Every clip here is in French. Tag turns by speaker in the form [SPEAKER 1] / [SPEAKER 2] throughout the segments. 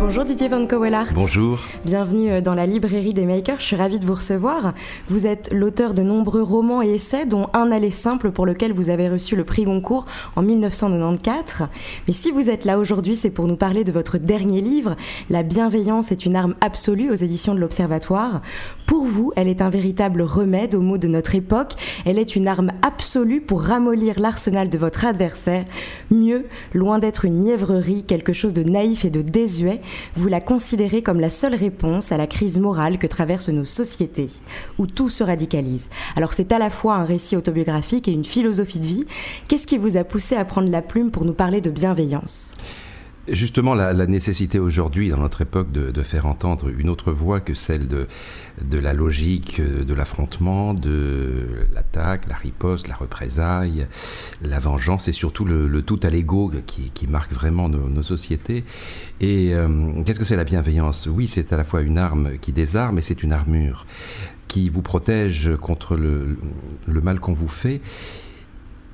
[SPEAKER 1] Bonjour Didier Van Kowellart.
[SPEAKER 2] Bonjour.
[SPEAKER 1] Bienvenue euh, dans la librairie des makers. Je suis ravie de vous recevoir. Vous êtes l'auteur de nombreux romans et essais, dont Un aller simple pour lequel vous avez reçu le prix Goncourt en 1994. Mais si vous êtes là aujourd'hui, c'est pour nous parler de votre dernier livre, La bienveillance est une arme absolue aux éditions de l'Observatoire. Pour vous, elle est un véritable remède aux maux de notre époque. Elle est une arme absolue pour ramollir l'arsenal de votre adversaire. Mieux, loin d'être une mièvrerie, quelque chose de naïf et de désuet, vous la considérez comme la seule réponse à la crise morale que traversent nos sociétés, où tout se radicalise. Alors c'est à la fois un récit autobiographique et une philosophie de vie. Qu'est-ce qui vous a poussé à prendre la plume pour nous parler de bienveillance?
[SPEAKER 2] Justement, la, nécessité aujourd'hui, dans notre époque, de, faire entendre une autre voix que celle de, la logique de l'affrontement, de l'attaque, la riposte, la représaille, la vengeance, et surtout le, tout à l'ego qui, marque vraiment nos, sociétés. Et euh, qu'est-ce que c'est la bienveillance? Oui, c'est à la fois une arme qui désarme, et c'est une armure qui vous protège contre le mal qu'on vous fait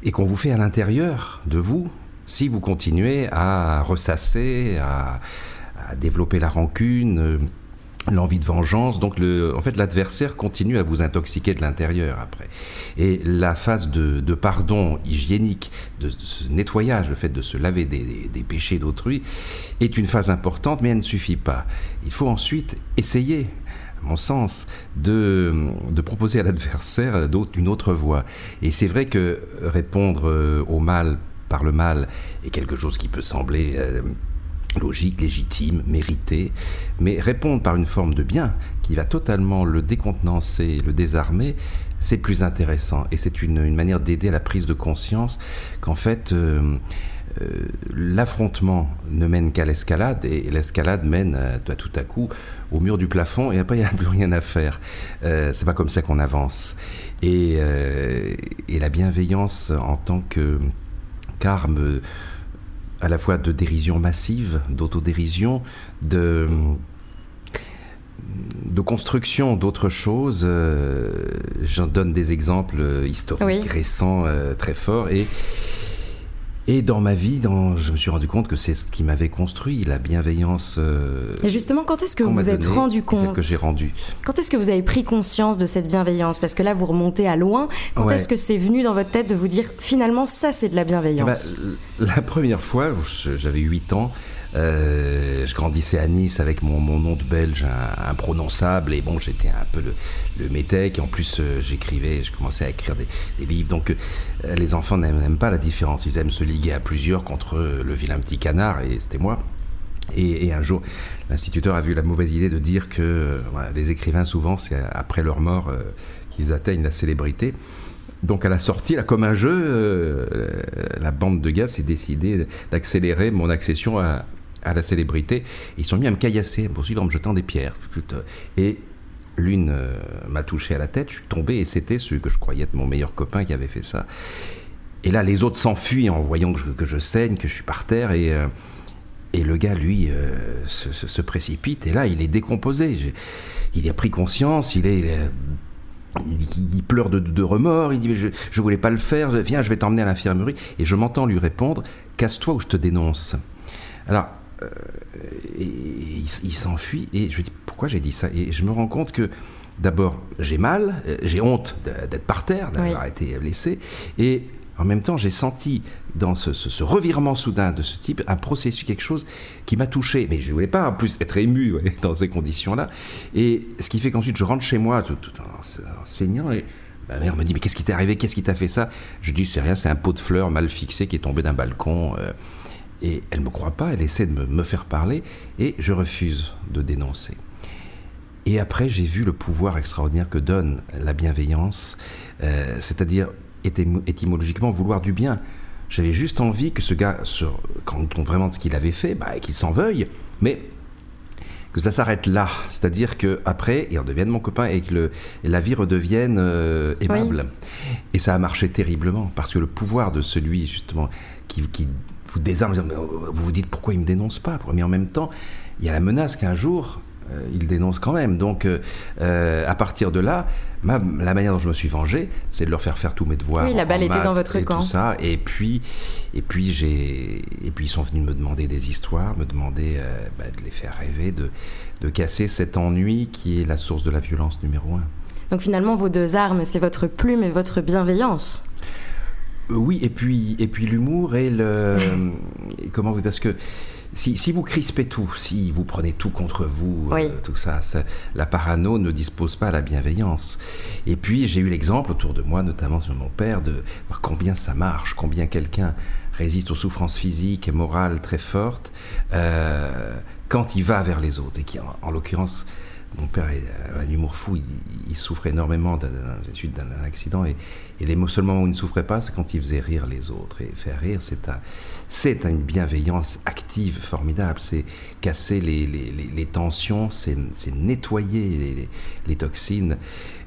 [SPEAKER 2] et qu'on vous fait à l'intérieur de vous, si vous continuez à ressasser, à, développer la rancune, euh, l'envie de vengeance. Donc, le, en fait, l'adversaire continue à vous intoxiquer de l'intérieur après. Et la phase de, pardon hygiénique, de, ce nettoyage, le fait de se laver des, péchés d'autrui, est une phase importante, mais elle ne suffit pas. Il faut ensuite essayer à mon sens, de, de proposer à l'adversaire une autre voie. Et c'est vrai que répondre euh, au mal par le mal est quelque chose qui peut sembler euh, logique, légitime, mérité, mais répondre par une forme de bien qui va totalement le décontenancer, le désarmer, c'est plus intéressant. Et c'est une, manière d'aider à la prise de conscience qu'en fait, euh, euh, l'affrontement ne mène qu'à l'escalade et l'escalade mène tout à coup au mur du plafond et après il n'y a plus rien à faire. c'est pas comme ça qu'on avance. Et, la bienveillance en tant que arme à la fois de dérision massive, d'autodérision, de, de construction d'autres choses. Euh, j'en donne des exemples historiques récents euh, très forts. Et et dans ma vie, dans, je me suis rendu compte que c'est ce qui m'avait construit, la bienveillance.
[SPEAKER 1] Euh, et justement, quand est-ce que vous vous êtes rendu compte
[SPEAKER 2] que j'ai rendu.
[SPEAKER 1] Quand est-ce que vous avez pris conscience de cette bienveillance? Parce que là, vous remontez à loin. Quand est-ce que c'est venu dans votre tête de vous dire finalement, ça, c'est de la bienveillance?
[SPEAKER 2] bah, La première fois, j'avais 8 ans, euh, je grandissais à Nice avec mon, nom de belge imprononçable et bon, j'étais un peu le, le métèque. Et en plus, euh, j'écrivais, je commençais à écrire des, livres. Donc, euh, les enfants n'aiment pas la différence. Ils aiment se liguer à plusieurs contre le vilain petit canard et c'était moi. Et, un jour, l'instituteur a vu la mauvaise idée de dire que les écrivains, souvent, c'est après leur mort qu'ils atteignent la célébrité. Donc à la sortie, là, comme un jeu, la bande de gars s'est décidé d'accélérer mon accession à, à la célébrité. Ils sont mis à me caillasser, poursuivre en me jetant des pierres. Et l'une euh, m'a touché à la tête, je suis tombé et c'était celui que je croyais être mon meilleur copain qui avait fait ça. Et là, les autres s'enfuient en voyant que je, saigne, que je suis par terre et, euh, et le gars, lui, euh, se, précipite et là, il est décomposé. il a pris conscience, il est. Il, pleure de, remords, il dit je, je voulais pas le faire, viens je vais t'emmener à l'infirmerie et je m'entends lui répondre casse-toi ou je te dénonce. Alors euh, et, il, s'enfuit. Et je me dis pourquoi j'ai dit ça? Et je me rends compte que d'abord j'ai mal, euh, j'ai honte d'être par terre, d'avoir été blessé. Et en même temps j'ai senti dans ce, revirement soudain de ce type un processus, quelque chose qui m'a touché. Mais je ne voulais pas en plus être ému dans ces conditions-là. Et ce qui fait qu'ensuite je rentre chez moi tout, en, saignant. Et Ma mère me dit mais qu'est-ce qui t'est arrivé? Qu'est-ce qui t'a fait ça? Je dis c'est rien, c'est un pot de fleurs mal fixé qui est tombé d'un balcon. Euh, et elle ne me croit pas, elle essaie de me, faire parler, et je refuse de dénoncer. Et après, j'ai vu le pouvoir extraordinaire que donne la bienveillance, euh, c'est-à-dire étymologiquement vouloir du bien. J'avais juste envie que ce gars se rende compte vraiment de ce qu'il avait fait, bah, qu'il s'en veuille, mais que ça s'arrête là. C'est-à-dire que après, il redevienne mon copain et que le, la vie redevienne euh, aimable. Et ça a marché terriblement parce que le pouvoir de celui justement qui, qui vous désarme, vous vous dites pourquoi il me dénonce pas, mais en même temps, il y a la menace qu'un jour euh, il dénonce quand même. Donc, euh, euh, à partir de là, la manière dont je me suis vengé, c'est de leur faire faire tous mes devoirs.
[SPEAKER 1] Oui, la balle était dans votre
[SPEAKER 2] et
[SPEAKER 1] camp.
[SPEAKER 2] Tout ça. Et puis, et puis j'ai, et puis ils sont venus me demander des histoires, me demander bah, de les faire rêver, de, de casser cet ennui qui est la source de la violence numéro un.
[SPEAKER 1] Donc finalement, vos deux armes, c'est votre plume et votre bienveillance.
[SPEAKER 2] Oui, et puis, et puis l'humour et le, comment vous, parce que si, vous crispez tout, si vous prenez tout contre vous, euh, tout ça, la parano ne dispose pas à la bienveillance. Et puis j'ai eu l'exemple autour de moi, notamment sur mon père, de voir combien ça marche, combien quelqu'un résiste aux souffrances physiques et morales très fortes euh, quand il va vers les autres. Et qui, en l'occurrence, mon père a un humour fou, il, souffrait énormément de la suite d'un accident et, et les seuls moments où il ne souffrait pas, c'est quand il faisait rire les autres. Et faire rire, c'est un, c'est une bienveillance active formidable. C'est casser les, les, les, tensions, c'est, nettoyer les, toxines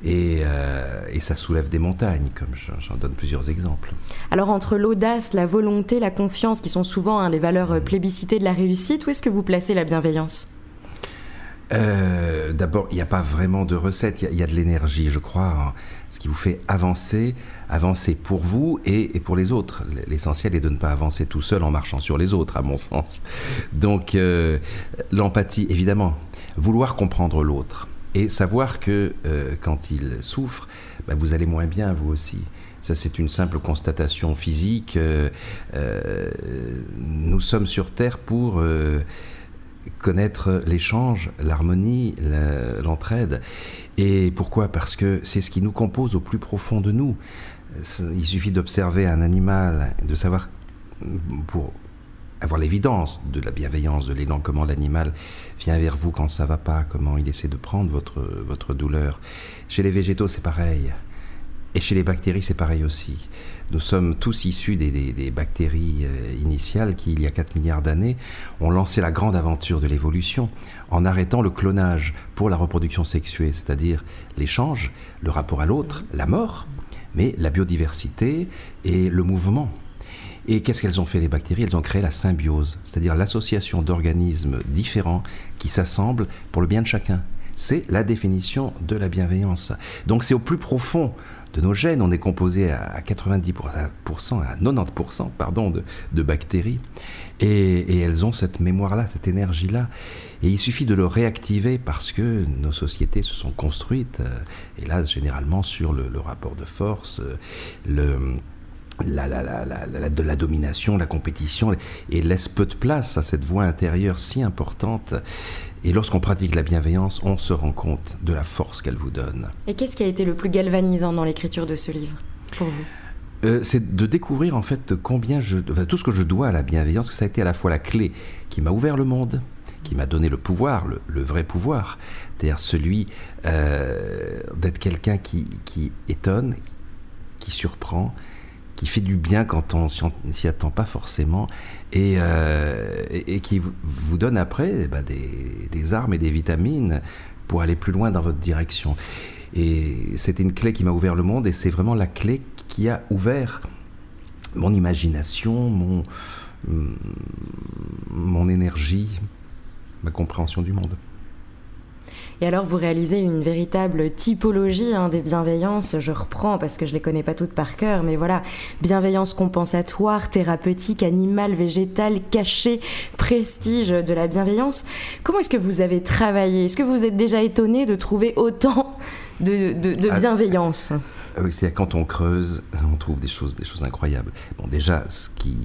[SPEAKER 2] et, euh, et, ça soulève des montagnes, comme j'en donne plusieurs exemples.
[SPEAKER 1] Alors entre l'audace, la volonté, la confiance, qui sont souvent hein, les valeurs mmh. plébiscitées de la réussite, où est-ce que vous placez la bienveillance?
[SPEAKER 2] Euh, d'abord, il n'y a pas vraiment de recette, il y, a de l'énergie, je crois, hein. ce qui vous fait avancer, avancer pour vous et, pour les autres. L'essentiel est de ne pas avancer tout seul en marchant sur les autres, à mon sens. Donc, euh, l'empathie, évidemment, vouloir comprendre l'autre et savoir que euh, quand il souffre, bah, vous allez moins bien, vous aussi. Ça, c'est une simple constatation physique. nous sommes sur Terre pour connaître l'échange, l'harmonie, l'entraide. Et pourquoi? Parce que c'est ce qui nous compose au plus profond de nous. Il suffit d'observer un animal, de savoir, pour avoir l'évidence de la bienveillance, de l'élan, comment l'animal vient vers vous quand ça va pas, comment il essaie de prendre votre, votre douleur. Chez les végétaux, c'est pareil. Et chez les bactéries, c'est pareil aussi. Nous sommes tous issus des, bactéries euh, initiales qui, il y a 4 milliards d'années, ont lancé la grande aventure de l'évolution en arrêtant le clonage pour la reproduction sexuée, c'est-à-dire l'échange, le rapport à l'autre, la mort, mais la biodiversité et le mouvement. Et qu'est-ce qu'elles ont fait les bactéries? Elles ont créé la symbiose, c'est-à-dire l'association d'organismes différents qui s'assemblent pour le bien de chacun. C'est la définition de la bienveillance. Donc c'est au plus profond de nos gènes. On est composé à 90%, à 90% pardon, de, bactéries. Et, elles ont cette mémoire-là, cette énergie-là. Et il suffit de le réactiver parce que nos sociétés se sont construites, euh, hélas, généralement sur le, rapport de force, euh, le la, de la domination, la compétition, et laisse peu de place à cette voix intérieure si importante. Et lorsqu'on pratique la bienveillance, on se rend compte de la force qu'elle vous donne.
[SPEAKER 1] Et qu'est-ce qui a été le plus galvanisant dans l'écriture de ce livre pour vous?
[SPEAKER 2] Euh, c'est de découvrir en fait combien je, tout ce que je dois à la bienveillance, que ça a été à la fois la clé qui m'a ouvert le monde, qui m'a donné le pouvoir, le, vrai pouvoir, c'est-à-dire celui euh, d'être quelqu'un qui, qui étonne, qui surprend, qui fait du bien quand on s'y attend pas forcément et, euh, et, qui vous donne après eh ben, des, des, armes et des vitamines pour aller plus loin dans votre direction. Et c'était une clé qui m'a ouvert le monde et c'est vraiment la clé qui a ouvert mon imagination, mon, mon énergie, ma compréhension du monde.
[SPEAKER 1] Et alors, vous réalisez une véritable typologie hein, des bienveillances. Je reprends parce que je les connais pas toutes par cœur, mais voilà. Bienveillance compensatoire, thérapeutique, animale, végétale, cachée, prestige de la bienveillance. Comment est-ce que vous avez travaillé? Est-ce que vous êtes déjà étonné de trouver autant de, de, ah, bienveillance?
[SPEAKER 2] Ah oui, c'est-à-dire quand on creuse, on trouve des choses, des choses incroyables. Bon, déjà, ce qui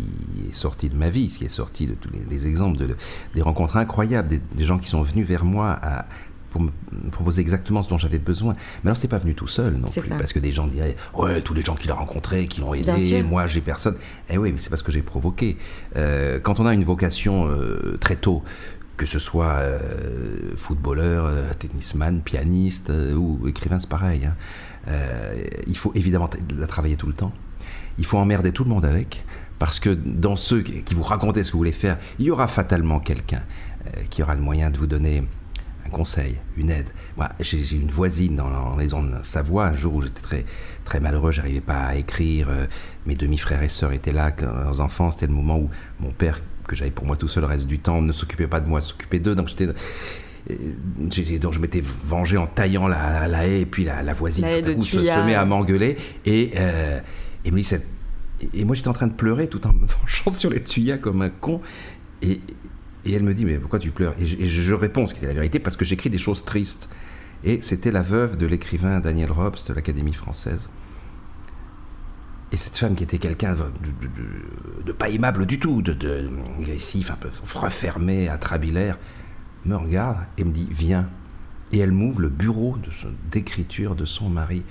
[SPEAKER 2] est sorti de ma vie, ce qui est sorti de tous les, exemples, de, des rencontres incroyables, des, des, gens qui sont venus vers moi à, pour me proposer exactement ce dont j'avais besoin. Mais alors, c'est pas venu tout seul non plus, parce que des gens diraient Ouais, tous les gens qu'il a rencontrés, qui l'ont aidé, moi j'ai personne. Eh oui, mais c'est parce que j'ai provoqué. Euh, quand on a une vocation euh, très tôt, que ce soit euh, footballeur, tennisman, pianiste ou écrivain, c'est pareil. Hein. il faut évidemment la travailler tout le temps. Il faut emmerder tout le monde avec, parce que dans ceux qui vous racontaient ce que vous voulez faire, il y aura fatalement quelqu'un qui aura le moyen de vous donner conseil, une aide. Moi, j'ai une voisine dans la maison de Savoie, un jour où j'étais très, très malheureux, j'arrivais pas à écrire, euh, mes demi-frères et sœurs étaient là, leurs enfants, c'était le moment où mon père, que j'avais pour moi tout seul le reste du temps, ne s'occupait pas de moi, s'occupait d'eux, donc j'étais... Donc je m'étais vengé en taillant la, la, haie. Et puis la, la voisine
[SPEAKER 1] tout
[SPEAKER 2] se, met à m'engueuler. Et, euh, et me dit et moi j'étais en train de pleurer tout en me vengeant sur les tuyas comme un con. Et, et elle me dit, mais pourquoi tu pleures? Et je, réponds, ce qui était la vérité, parce que j'écris des choses tristes. Et c'était la veuve de l'écrivain Daniel Robs de l'Académie française. Et cette femme qui était quelqu'un de, pas aimable du tout, de, de, agressif, un peu refermé, atrabilaire, me regarde et me dit Viens. Et elle m'ouvre le bureau d'écriture de, son mari.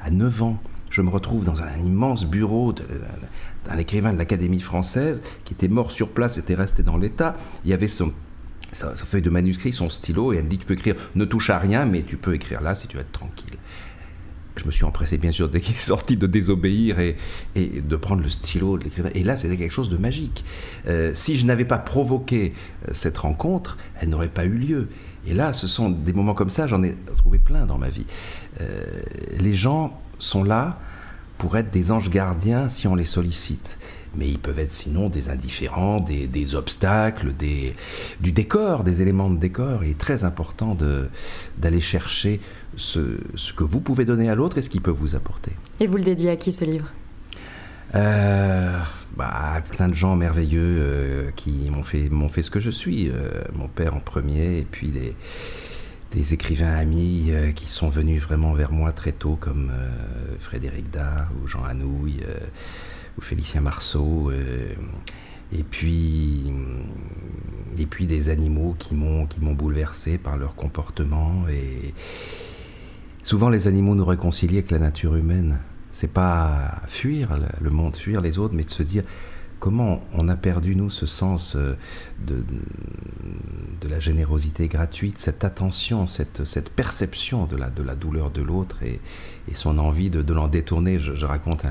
[SPEAKER 2] À 9 ans, je me retrouve dans un immense bureau d'un écrivain de l'Académie française qui était mort sur place, était resté dans l'état. Il y avait son, sa, feuille de manuscrit, son stylo, et elle me dit Tu peux écrire, ne touche à rien, mais tu peux écrire là si tu veux être tranquille. Je me suis empressé, bien sûr, dès qu'il est sorti, de désobéir et, de prendre le stylo de l'écrivain. Et là, c'était quelque chose de magique. Euh, si je n'avais pas provoqué euh, cette rencontre, elle n'aurait pas eu lieu. Et là, ce sont des moments comme ça, j'en ai trouvé plein dans ma vie. Euh, les gens sont là pour être des anges gardiens si on les sollicite. Mais ils peuvent être sinon des indifférents, des, obstacles, des, du décor, des éléments de décor. Il est très important d'aller chercher ce, ce, que vous pouvez donner à l'autre et ce qu'il peut vous apporter.
[SPEAKER 1] Et vous le dédiez à qui ce livre?
[SPEAKER 2] Euh, bah, plein de gens merveilleux euh, qui m'ont fait, fait ce que je suis. Euh, mon père en premier, et puis des, des écrivains amis euh, qui sont venus vraiment vers moi très tôt, comme euh, Frédéric Dard ou Jean Anouilh euh, ou Félicien Marceau. et puis, des animaux qui m'ont qui m'ont bouleversé par leur comportement. Et souvent, les animaux nous réconcilient avec la nature humaine. C'est pas fuir le monde, fuir les autres, mais de se dire comment on a perdu, nous, ce sens euh, de, de la générosité gratuite, cette attention, cette, cette perception de la, de la douleur de l'autre et, et, son envie de, de l'en détourner. Je, raconte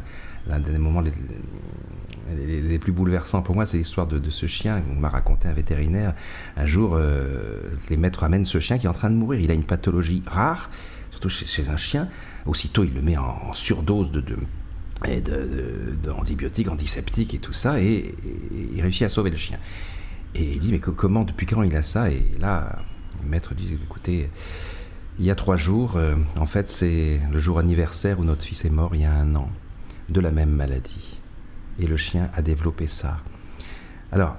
[SPEAKER 2] l'un des moments les, les, plus bouleversants pour moi, c'est l'histoire de, de, ce chien qu'on m'a raconté un vétérinaire. Un jour, euh, les maîtres amènent ce chien qui est en train de mourir. Il a une pathologie rare, surtout chez, chez un chien. Aussitôt, il le met en, surdose de, de et d'antibiotiques, antiseptiques et tout ça, et, il réussit à sauver le chien. Et il dit, mais comment, depuis quand il a ça? Et là, le maître dit, écoutez, il y a trois jours, euh, en fait c'est le jour anniversaire où notre fils est mort il y a un an, de la même maladie. Et le chien a développé ça. Alors,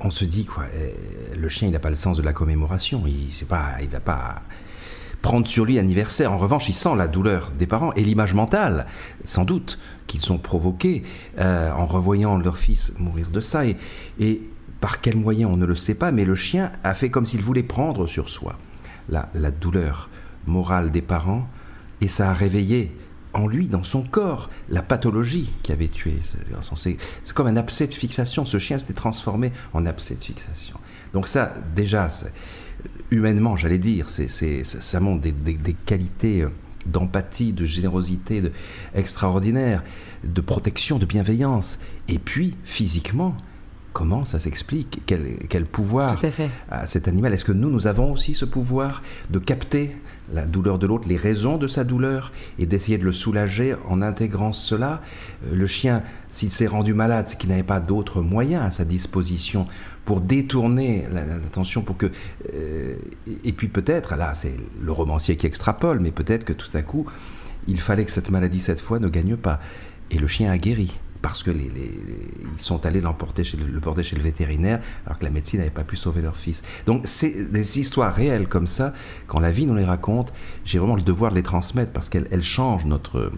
[SPEAKER 2] on se dit, quoi, eh, le chien, il n'a pas le sens de la commémoration, il ne il va pas prendre sur lui anniversaire. En revanche, il sent la douleur des parents et l'image mentale, sans doute, qu'ils ont provoquée euh, en revoyant leur fils mourir de ça. Et, par quel moyen, on ne le sait pas, mais le chien a fait comme s'il voulait prendre sur soi la, la douleur morale des parents, et ça a réveillé en lui, dans son corps, la pathologie qui avait tué. C'est comme un abcès de fixation. Ce chien s'était transformé en abcès de fixation. Donc ça, déjà, humainement, j'allais dire, c'est, ça montre des, qualités euh, d'empathie, de générosité de, extraordinaires, de protection, de bienveillance. Et puis, physiquement, comment ça s'explique? Quel, pouvoir a cet animal? Est-ce que nous, nous avons aussi ce pouvoir de capter la douleur de l'autre, les raisons de sa douleur, et d'essayer de le soulager en intégrant cela euh, Le chien, s'il s'est rendu malade, c'est qu'il n'avait pas d'autres moyens à sa disposition pour détourner l'attention, pour que... Euh, et puis peut-être, là c'est le romancier qui extrapole, mais peut-être que tout à coup, il fallait que cette maladie, cette fois, ne gagne pas. Et le chien a guéri parce que les, ils sont allés l'emporter chez le, le, porter chez le vétérinaire alors que la médecine n'avait pas pu sauver leur fils. Donc c'est des histoires réelles comme ça, quand la vie nous les raconte, j'ai vraiment le devoir de les transmettre parce qu'elles changent notre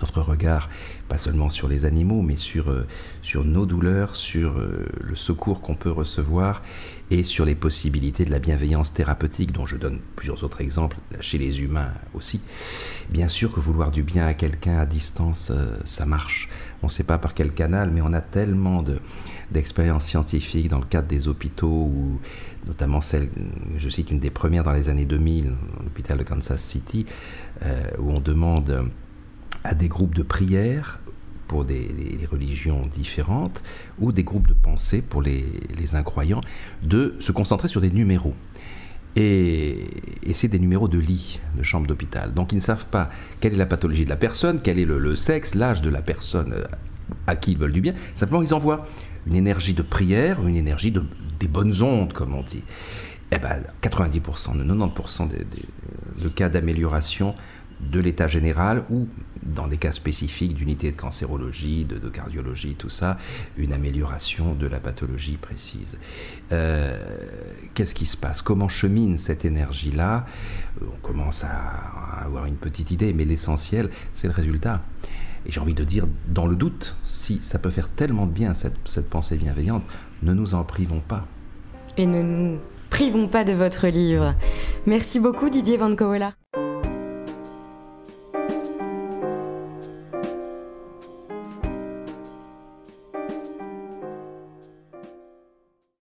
[SPEAKER 2] notre regard, pas seulement sur les animaux, mais sur, euh, sur nos douleurs, sur euh, le secours qu'on peut recevoir et sur les possibilités de la bienveillance thérapeutique, dont je donne plusieurs autres exemples chez les humains aussi. Bien sûr que vouloir du bien à quelqu'un à distance, euh, ça marche. On ne sait pas par quel canal, mais on a tellement d'expériences scientifiques dans le cadre des hôpitaux, notamment celle, je cite une des premières dans les années 2000, l'hôpital de Kansas City, où on demande à des groupes de prière pour des, religions différentes ou des groupes de pensée pour les, incroyants, de se concentrer sur des numéros. Et, c'est des numéros de lit, de chambre d'hôpital. Donc ils ne savent pas quelle est la pathologie de la personne, quel est le, sexe, l'âge de la personne euh, à qui ils veulent du bien. Simplement, ils envoient une énergie de prière, une énergie de, des bonnes ondes, comme on dit. Eh ben, 90%, 90% des, de cas d'amélioration de l'état général ou dans des cas spécifiques d'unité de cancérologie, de, cardiologie, tout ça, une amélioration de la pathologie précise. Euh, qu'est-ce qui se passe? Comment chemine cette énergie-là? On commence à avoir une petite idée, mais l'essentiel, c'est le résultat. Et j'ai envie de dire, dans le doute, si ça peut faire tellement de bien, cette, pensée bienveillante, ne nous en privons pas.
[SPEAKER 1] Et ne nous privons pas de votre livre. Merci beaucoup Didier Van Kowela.